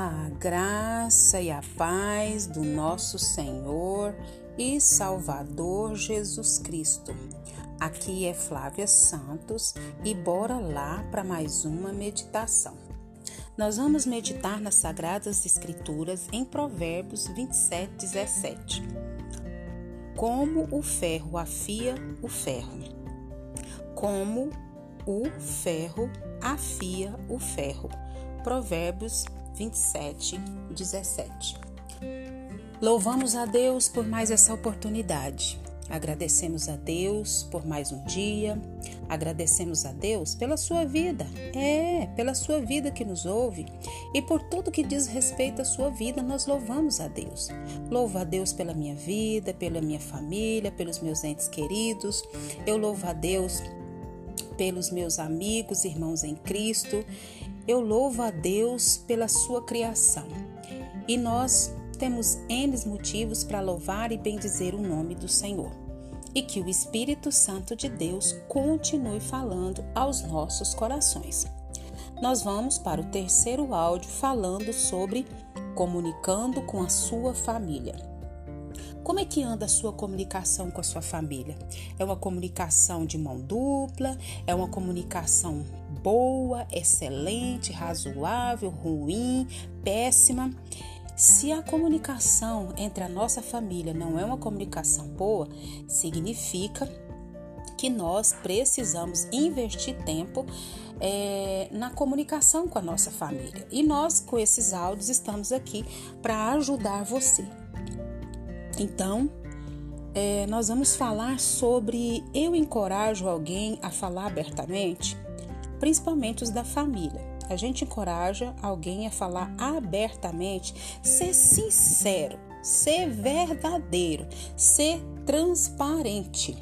A graça e a paz do nosso Senhor e Salvador Jesus Cristo. Aqui é Flávia Santos e bora lá para mais uma meditação. Nós vamos meditar nas Sagradas Escrituras em Provérbios 27, 17. Como o ferro afia o ferro. Como o ferro afia o ferro. Provérbios 27, 17. Louvamos a Deus por mais essa oportunidade. Agradecemos a Deus por mais um dia. Agradecemos a Deus pela sua vida. É, pela sua vida que nos ouve. E por tudo que diz respeito à sua vida, nós louvamos a Deus. Louvo a Deus pela minha vida, pela minha família, pelos meus entes queridos. Eu louvo a Deus pelos meus amigos, irmãos em Cristo. Eu louvo a Deus pela sua criação. E nós temos N motivos para louvar e bendizer o nome do Senhor. E que o Espírito Santo de Deus continue falando aos nossos corações. Nós vamos para o terceiro áudio falando sobre comunicando com a sua família. Como é que anda a sua comunicação com a sua família? É uma comunicação de mão dupla? É uma comunicação boa, excelente, razoável, ruim, péssima? Se a comunicação entre a nossa família não é uma comunicação boa, significa que nós precisamos investir tempo é, na comunicação com a nossa família. E nós, com esses áudios, estamos aqui para ajudar você. Então, é, nós vamos falar sobre eu encorajo alguém a falar abertamente, principalmente os da família. A gente encoraja alguém a falar abertamente, ser sincero, ser verdadeiro, ser transparente.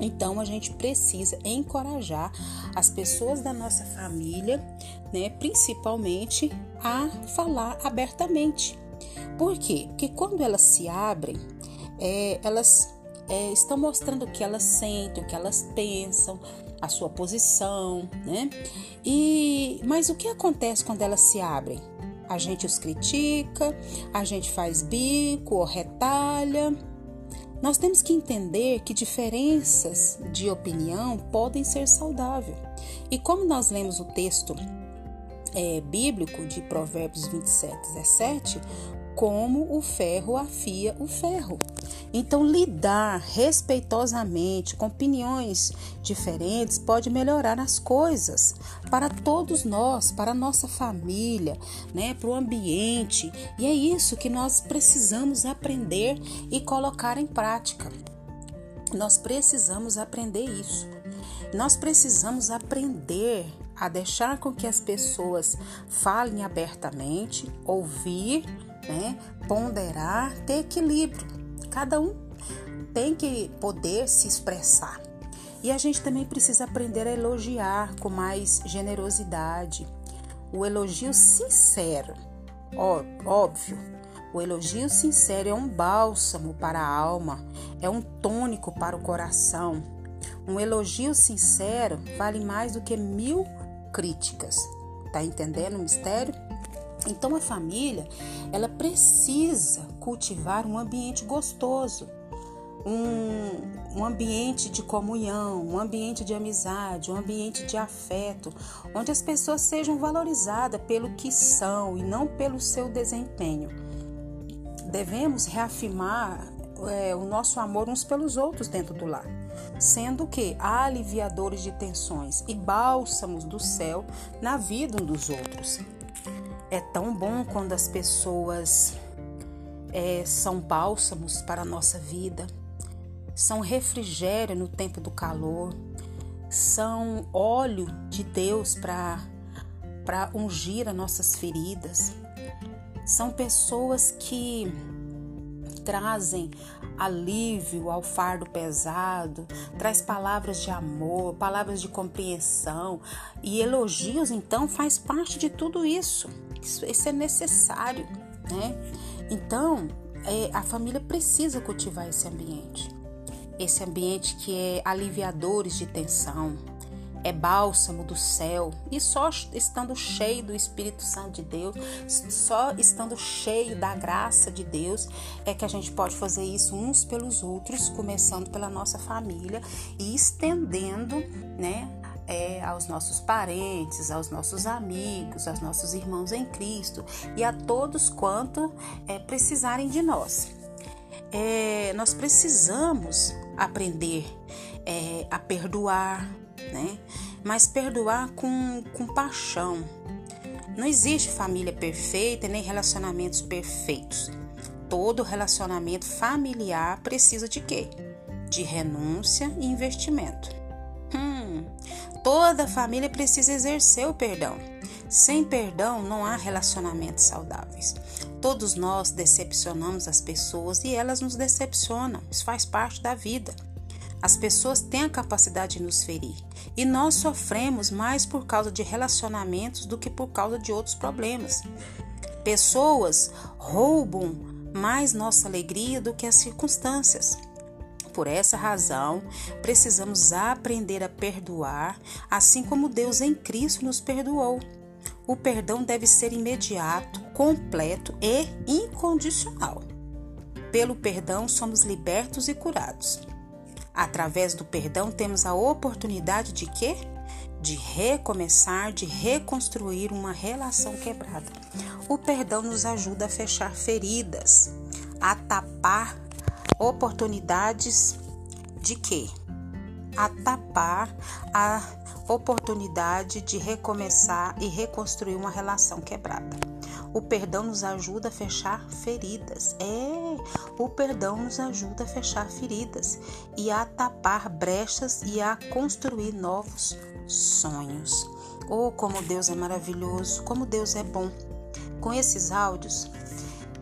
Então a gente precisa encorajar as pessoas da nossa família, né, principalmente a falar abertamente. Por quê? Porque quando elas se abrem, é, elas é, estão mostrando o que elas sentem, o que elas pensam, a sua posição, né? E mas o que acontece quando elas se abrem? A gente os critica, a gente faz bico ou retalha. Nós temos que entender que diferenças de opinião podem ser saudáveis. E como nós lemos o texto é, bíblico de Provérbios 27, 17, como o ferro afia o ferro. Então, lidar respeitosamente com opiniões diferentes pode melhorar as coisas para todos nós, para a nossa família, né, para o ambiente. E é isso que nós precisamos aprender e colocar em prática. Nós precisamos aprender isso. Nós precisamos aprender a deixar com que as pessoas falem abertamente, ouvir né? Ponderar, ter equilíbrio. Cada um tem que poder se expressar. E a gente também precisa aprender a elogiar com mais generosidade. O elogio sincero, ó, óbvio, o elogio sincero é um bálsamo para a alma, é um tônico para o coração. Um elogio sincero vale mais do que mil críticas. Tá entendendo o mistério? Então a família, ela precisa cultivar um ambiente gostoso, um, um, ambiente de comunhão, um ambiente de amizade, um ambiente de afeto, onde as pessoas sejam valorizadas pelo que são e não pelo seu desempenho. Devemos reafirmar é, o nosso amor uns pelos outros dentro do lar, sendo que aliviadores de tensões e bálsamos do céu na vida um dos outros. É tão bom quando as pessoas é, são bálsamos para a nossa vida, são refrigério no tempo do calor, são óleo de Deus para ungir as nossas feridas. São pessoas que trazem alívio ao fardo pesado, traz palavras de amor, palavras de compreensão e elogios, então faz parte de tudo isso. Isso, isso é necessário, né? Então, é, a família precisa cultivar esse ambiente. Esse ambiente que é aliviadores de tensão, é bálsamo do céu. E só estando cheio do Espírito Santo de Deus, só estando cheio da graça de Deus, é que a gente pode fazer isso uns pelos outros, começando pela nossa família e estendendo, né? É, aos nossos parentes, aos nossos amigos, aos nossos irmãos em Cristo e a todos quanto é, precisarem de nós. É, nós precisamos aprender é, a perdoar, né? Mas perdoar com, com paixão. Não existe família perfeita nem relacionamentos perfeitos. Todo relacionamento familiar precisa de quê? De renúncia e investimento. Hum, toda família precisa exercer o perdão. Sem perdão não há relacionamentos saudáveis. Todos nós decepcionamos as pessoas e elas nos decepcionam. Isso faz parte da vida. As pessoas têm a capacidade de nos ferir e nós sofremos mais por causa de relacionamentos do que por causa de outros problemas. Pessoas roubam mais nossa alegria do que as circunstâncias. Por essa razão, precisamos aprender a perdoar, assim como Deus em Cristo nos perdoou. O perdão deve ser imediato, completo e incondicional. Pelo perdão, somos libertos e curados. Através do perdão, temos a oportunidade de quê? De recomeçar, de reconstruir uma relação quebrada. O perdão nos ajuda a fechar feridas, a tapar oportunidades de quê? A tapar a oportunidade de recomeçar e reconstruir uma relação quebrada. O perdão nos ajuda a fechar feridas. É, o perdão nos ajuda a fechar feridas e a tapar brechas e a construir novos sonhos. Oh, como Deus é maravilhoso, como Deus é bom. Com esses áudios,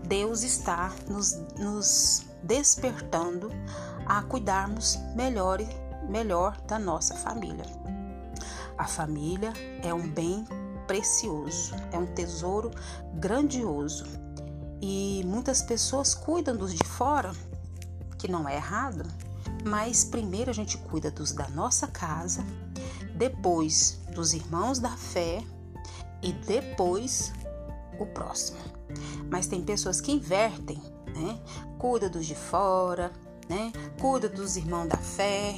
Deus está nos, nos despertando a cuidarmos melhor, melhor da nossa família. A família é um bem precioso, é um tesouro grandioso. E muitas pessoas cuidam dos de fora, que não é errado, mas primeiro a gente cuida dos da nossa casa, depois dos irmãos da fé e depois o próximo. Mas tem pessoas que invertem, né? Cuida dos de fora, né? Cuida dos irmãos da fé,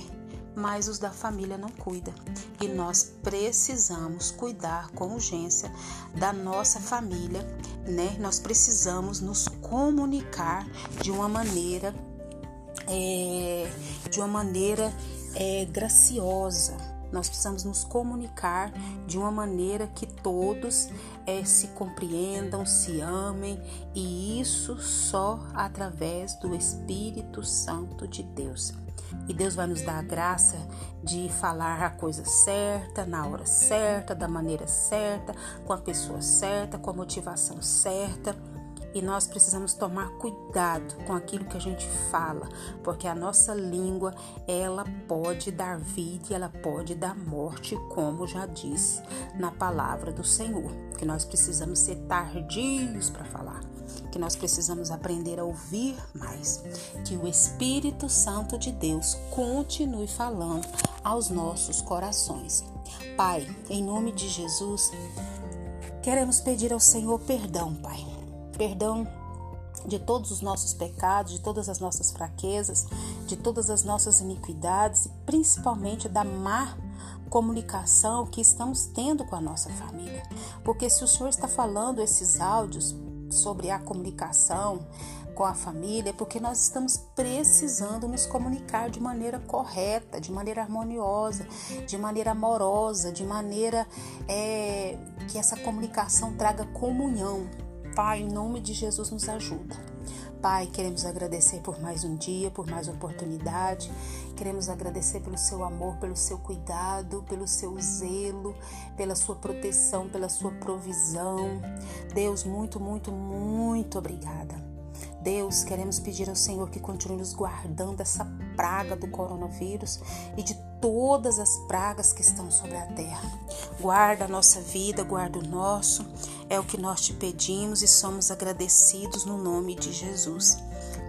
mas os da família não cuidam. E nós precisamos cuidar com urgência da nossa família, né? Nós precisamos nos comunicar de uma maneira, é, de uma maneira é, graciosa. Nós precisamos nos comunicar de uma maneira que todos é, se compreendam, se amem, e isso só através do Espírito Santo de Deus. E Deus vai nos dar a graça de falar a coisa certa, na hora certa, da maneira certa, com a pessoa certa, com a motivação certa. E nós precisamos tomar cuidado com aquilo que a gente fala, porque a nossa língua, ela pode dar vida e ela pode dar morte, como já disse na palavra do Senhor, que nós precisamos ser tardios para falar que nós precisamos aprender a ouvir mais, que o Espírito Santo de Deus continue falando aos nossos corações. Pai, em nome de Jesus, queremos pedir ao Senhor perdão, Pai. Perdão de todos os nossos pecados, de todas as nossas fraquezas, de todas as nossas iniquidades e principalmente da má comunicação que estamos tendo com a nossa família. Porque se o Senhor está falando esses áudios sobre a comunicação com a família, porque nós estamos precisando nos comunicar de maneira correta, de maneira harmoniosa, de maneira amorosa, de maneira é, que essa comunicação traga comunhão. Pai, em nome de Jesus, nos ajuda. Pai, queremos agradecer por mais um dia, por mais oportunidade. Queremos agradecer pelo seu amor, pelo seu cuidado, pelo seu zelo, pela sua proteção, pela sua provisão. Deus, muito, muito, muito obrigada. Deus, queremos pedir ao Senhor que continue nos guardando dessa praga do coronavírus e de todas as pragas que estão sobre a terra. Guarda a nossa vida, guarda o nosso. É o que nós te pedimos e somos agradecidos no nome de Jesus.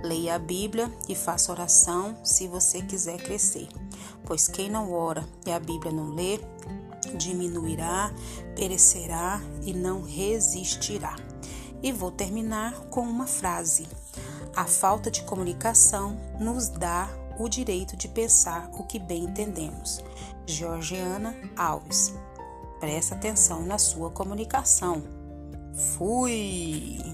Leia a Bíblia e faça oração se você quiser crescer. pois quem não ora e a Bíblia não lê, diminuirá, perecerá e não resistirá. E vou terminar com uma frase. A falta de comunicação nos dá o direito de pensar o que bem entendemos. Georgiana Alves. Presta atenção na sua comunicação. Fui!